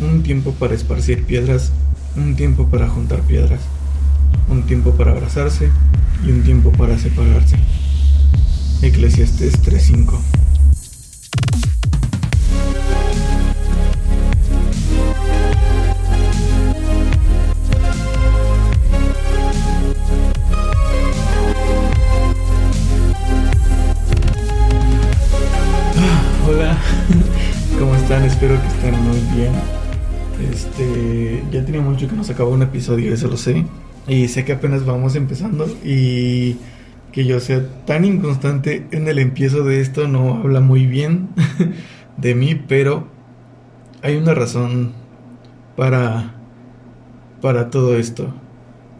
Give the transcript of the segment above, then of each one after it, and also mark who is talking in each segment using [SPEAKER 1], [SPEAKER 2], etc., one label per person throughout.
[SPEAKER 1] Un tiempo para esparcir piedras, un tiempo para juntar piedras, un tiempo para abrazarse y un tiempo para separarse. Eclesiastes 3:5 Ya tenía mucho que nos acabó un episodio, eso lo sé. Y sé que apenas vamos empezando y que yo sea tan inconstante en el empiezo de esto no habla muy bien de mí, pero hay una razón para para todo esto.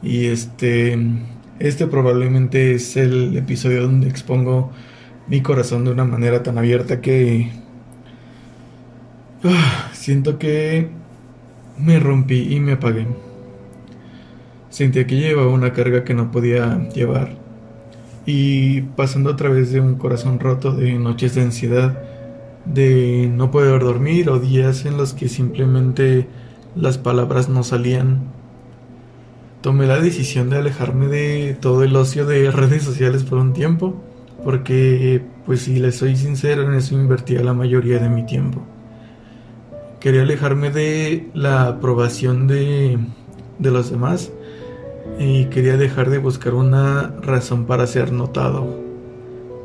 [SPEAKER 1] Y este este probablemente es el episodio donde expongo mi corazón de una manera tan abierta que siento que me rompí y me apagué. Sentía que llevaba una carga que no podía llevar. Y pasando a través de un corazón roto de noches de ansiedad, de no poder dormir o días en los que simplemente las palabras no salían, tomé la decisión de alejarme de todo el ocio de redes sociales por un tiempo porque pues si les soy sincero en eso invertía la mayoría de mi tiempo. Quería alejarme de la aprobación de, de los demás y quería dejar de buscar una razón para ser notado.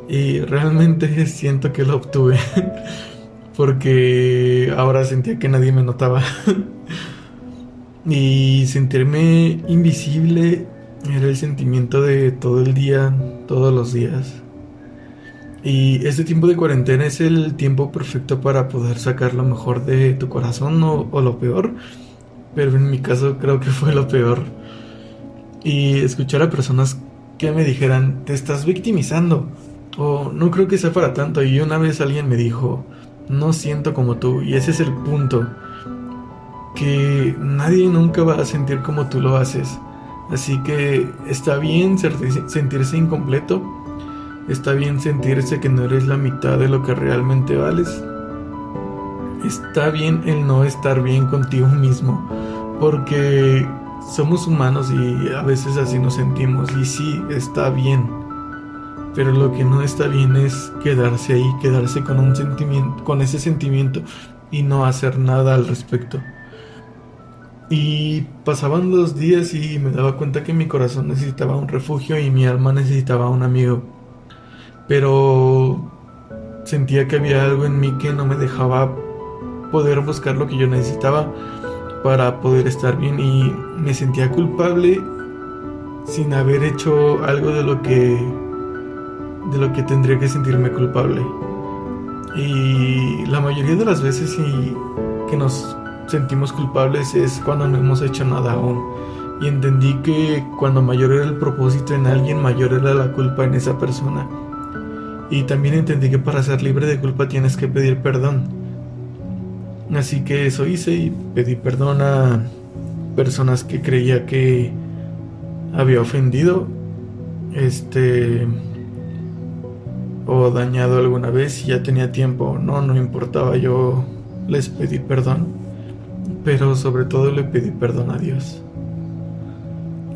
[SPEAKER 1] Y realmente siento que lo obtuve porque ahora sentía que nadie me notaba. y sentirme invisible era el sentimiento de todo el día, todos los días. Y este tiempo de cuarentena es el tiempo perfecto para poder sacar lo mejor de tu corazón o, lo peor. Pero en mi caso creo que fue lo peor. Y escuchar a personas que me dijeran, te estás victimizando. O no creo que sea para tanto. Y una vez alguien me dijo, no siento como tú. Y ese es el punto. Que nadie nunca va a sentir como tú lo haces. Así que está bien sentirse incompleto Está bien sentirse que no eres la mitad de lo que realmente vales. Está bien el no estar bien contigo mismo, porque somos humanos y a veces así nos sentimos y sí, está bien. Pero lo que no está bien es quedarse ahí, quedarse con un sentimiento, con ese sentimiento y no hacer nada al respecto. Y pasaban los días y me daba cuenta que mi corazón necesitaba un refugio y mi alma necesitaba un amigo pero sentía que había algo en mí que no me dejaba poder buscar lo que yo necesitaba para poder estar bien y me sentía culpable sin haber hecho algo de lo que de lo que tendría que sentirme culpable. Y la mayoría de las veces que nos sentimos culpables es cuando no hemos hecho nada aún. Y entendí que cuando mayor era el propósito en alguien, mayor era la culpa en esa persona. Y también entendí que para ser libre de culpa tienes que pedir perdón. Así que eso hice y pedí perdón a personas que creía que había ofendido. Este o dañado alguna vez y ya tenía tiempo, no, no importaba, yo les pedí perdón, pero sobre todo le pedí perdón a Dios.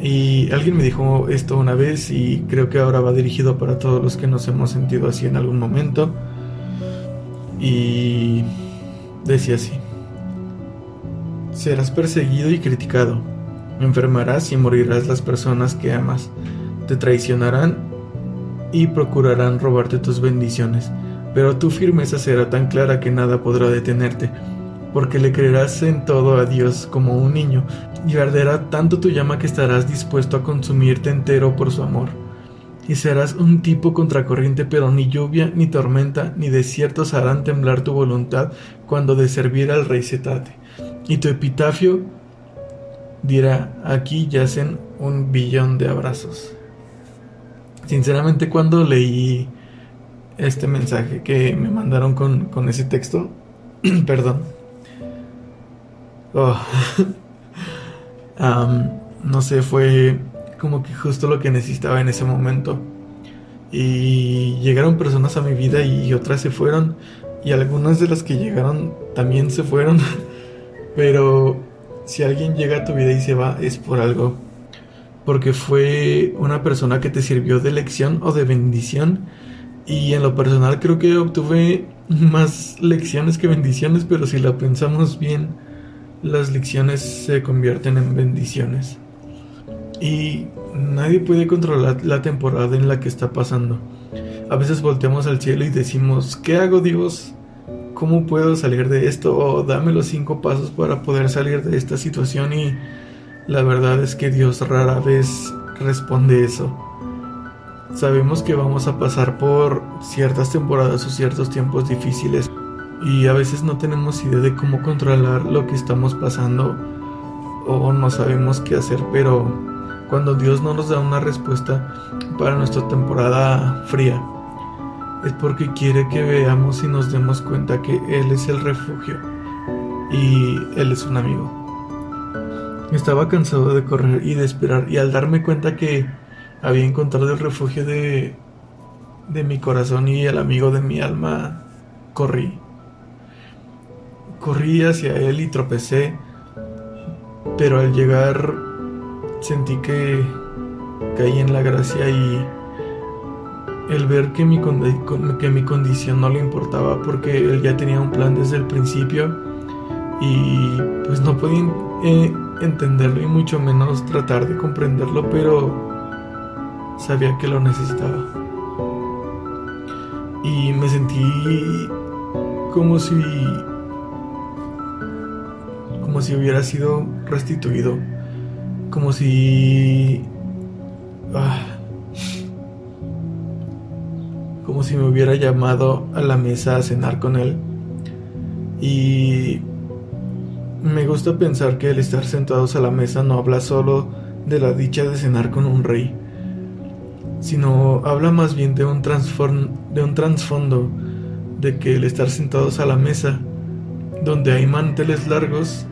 [SPEAKER 1] Y alguien me dijo esto una vez y creo que ahora va dirigido para todos los que nos hemos sentido así en algún momento. Y decía así. Serás perseguido y criticado. Enfermarás y morirás las personas que amas. Te traicionarán y procurarán robarte tus bendiciones. Pero tu firmeza será tan clara que nada podrá detenerte porque le creerás en todo a Dios como un niño, y arderá tanto tu llama que estarás dispuesto a consumirte entero por su amor. y serás un tipo contracorriente, pero ni lluvia, ni tormenta, ni desiertos harán temblar tu voluntad cuando de servir al rey se trate. Y tu epitafio dirá, aquí yacen un billón de abrazos. Sinceramente cuando leí este mensaje que me mandaron con, ese texto, perdón, oh, no sé, fue como que justo lo que necesitaba en ese momento. Y llegaron personas a mi vida y otras se fueron. Y algunas de las que llegaron también se fueron. Pero si alguien llega a tu vida y se va es por algo. Porque fue una persona que te sirvió de lección o de bendición. Y en lo personal creo que obtuve más lecciones que bendiciones. Pero si la pensamos bien, las lecciones se convierten en bendiciones y nadie puede controlar la temporada en la que está pasando. A veces volteamos al cielo y decimos, ¿qué hago Dios? ¿Cómo puedo salir de esto? O dame los cinco pasos para poder salir de esta situación y la verdad es que Dios rara vez responde eso. Sabemos que vamos a pasar por ciertas temporadas o ciertos tiempos difíciles y a veces no tenemos idea de cómo controlar lo que estamos pasando o no sabemos qué hacer, pero cuando Dios no nos da una respuesta para nuestra temporada fría, es porque quiere que veamos y nos demos cuenta que Él es el refugio y Él es un amigo. Estaba cansado de correr y de esperar y al darme cuenta que había encontrado el refugio de, de mi corazón y el amigo de mi alma, corrí. Corrí hacia Él y tropecé, pero al llegar sentí que caí en la gracia y el ver que mi, que mi condición no le importaba porque él ya tenía un plan desde el principio y pues no podía eh, entenderlo y mucho menos tratar de comprenderlo, pero sabía que lo necesitaba. Y me sentí como si si hubiera sido restituido como si... Ah, como si me hubiera llamado a la mesa a cenar con él. Y me gusta pensar que el estar sentados a la mesa no habla solo de la dicha de cenar con un rey, sino habla más bien de un, de un trasfondo de que el estar sentados a la mesa, donde hay manteles largos,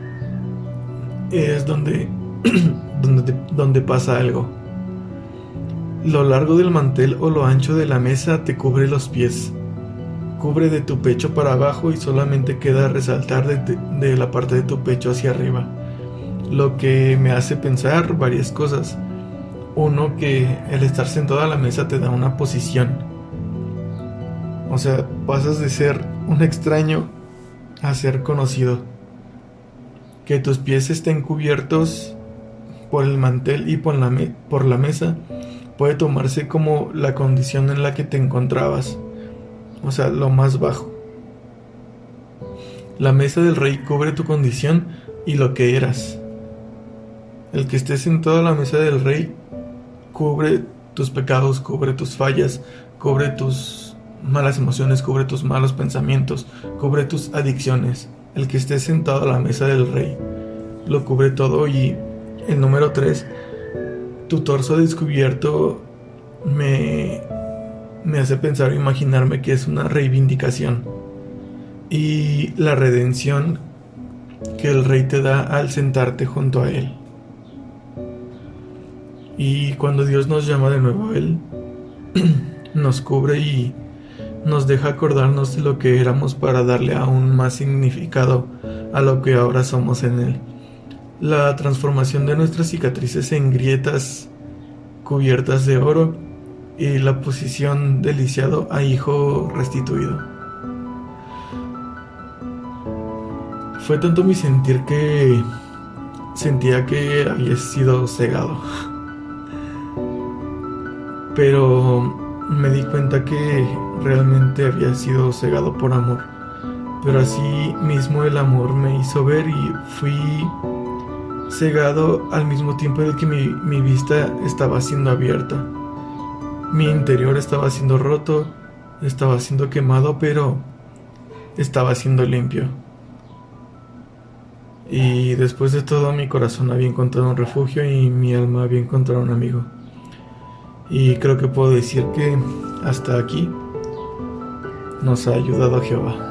[SPEAKER 1] es donde donde, pasa algo. Lo largo del mantel o lo ancho de la mesa te cubre los pies. Cubre de tu pecho para abajo y solamente queda resaltar de, de la parte de tu pecho hacia arriba. Lo que me hace pensar varias cosas. Uno, que el estar sentado a la mesa te da una posición. O sea, pasas de ser un extraño a ser conocido. Que tus pies estén cubiertos por el mantel y por la, por la mesa puede tomarse como la condición en la que te encontrabas, o sea, lo más bajo. La mesa del rey cubre tu condición y lo que eras. El que estés en toda la mesa del rey cubre tus pecados, cubre tus fallas, cubre tus malas emociones, cubre tus malos pensamientos, cubre tus adicciones. El que esté sentado a la mesa del rey lo cubre todo y el número 3, tu torso descubierto me, me hace pensar o imaginarme que es una reivindicación y la redención que el rey te da al sentarte junto a él. Y cuando Dios nos llama de nuevo a Él, nos cubre y nos deja acordarnos de lo que éramos para darle aún más significado a lo que ahora somos en Él la transformación de nuestras cicatrices en grietas cubiertas de oro y la posición del lisiado a hijo restituido. Fue tanto mi sentir que sentía que había sido cegado. Pero me di cuenta que realmente había sido cegado por amor. Pero así mismo el amor me hizo ver y fui cegado al mismo tiempo en el que mi, vista estaba siendo abierta. Mi interior estaba siendo roto, estaba siendo quemado, pero estaba siendo limpio. Y después de todo mi corazón había encontrado un refugio y mi alma había encontrado un amigo. Y creo que puedo decir que hasta aquí nos ha ayudado Jehová.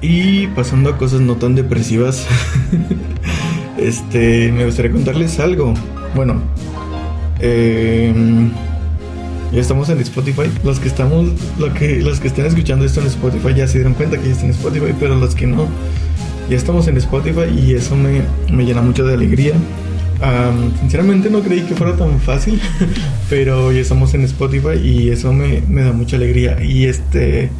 [SPEAKER 1] Y pasando a cosas no tan depresivas, este, me gustaría contarles algo. Bueno, em, ya estamos en Spotify. Los que estamos, que, los que estén escuchando esto en Spotify ya se dieron cuenta que ya está en Spotify, pero los que no, ya estamos en Spotify y eso me, me llena mucho de alegría. sinceramente no creí que fuera tan fácil, pero ya estamos en Spotify y eso me, me da mucha alegría. Y este,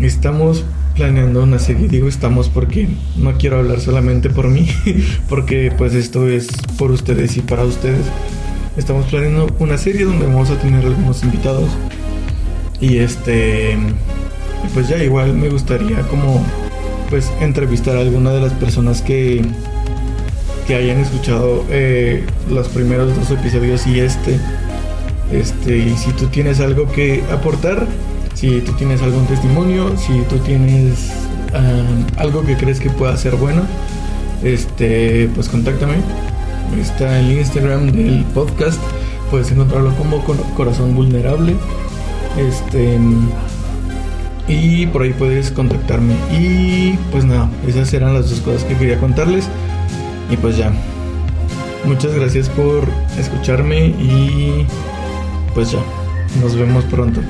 [SPEAKER 1] estamos planeando una serie. Digo estamos porque no quiero hablar solamente por mí, porque pues esto es por ustedes y para ustedes. Estamos planeando una serie donde vamos a tener algunos invitados. Y este, pues ya igual me gustaría como pues entrevistar a alguna de las personas que que hayan escuchado eh, los primeros dos episodios y este. Este, y si tú tienes algo que aportar, si tú tienes algún testimonio, si tú tienes algo que crees que pueda ser bueno, este, pues contáctame. Está el Instagram del podcast. Puedes encontrarlo como Corazón Vulnerable. Este. Y por ahí puedes contactarme. Y pues nada, esas eran las dos cosas que quería contarles. Y pues ya. Muchas gracias por escucharme y pues ya. Nos vemos pronto.